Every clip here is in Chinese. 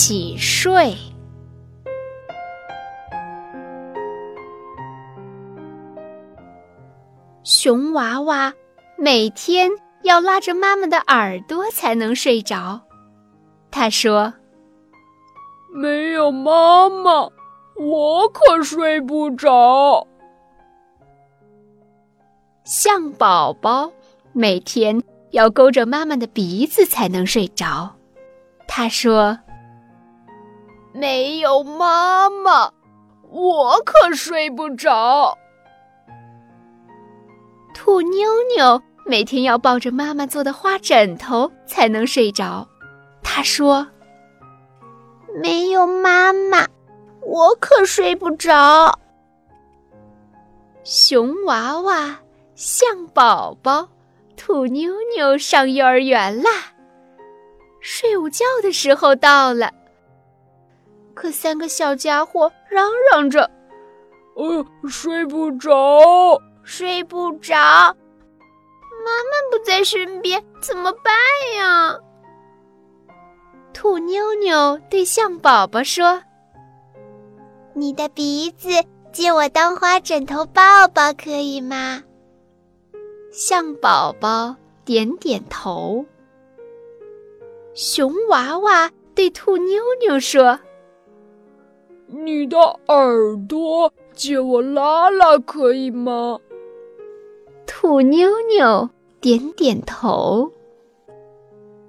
起睡。熊娃娃每天要拉着妈妈的耳朵才能睡着。他说：“没有妈妈，我可睡不着。”象宝宝每天要勾着妈妈的鼻子才能睡着。他说：“没有妈妈，我可睡不着。”兔妞妞每天要抱着妈妈做的花枕头才能睡着。她说：“没有妈妈，我可睡不着。”熊娃娃、象宝宝、兔妞妞上幼儿园啦，睡午觉的时候到了。可三个小家伙嚷嚷着：“呃，睡不着。”睡不着，妈妈不在身边，怎么办呀？兔妞妞对象宝宝说：“你的鼻子借我当花枕头抱抱，可以吗？”象宝宝点点头。熊娃娃对兔妞妞说：“你的耳朵借我拉拉，可以吗？”兔妞妞点点头，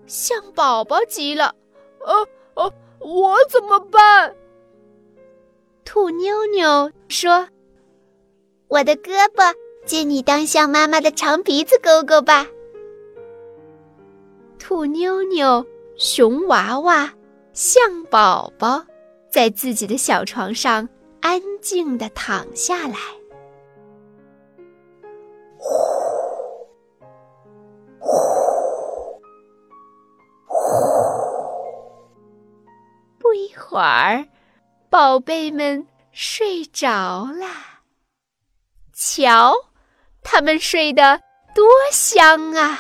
象宝宝急了：“呃呃，我怎么办？”兔妞妞说：“我的胳膊借你当象妈妈的长鼻子勾勾吧。”兔妞妞、熊娃娃、象宝宝在自己的小床上安静的躺下来。不一会儿，宝贝们睡着了。瞧，他们睡得多香啊！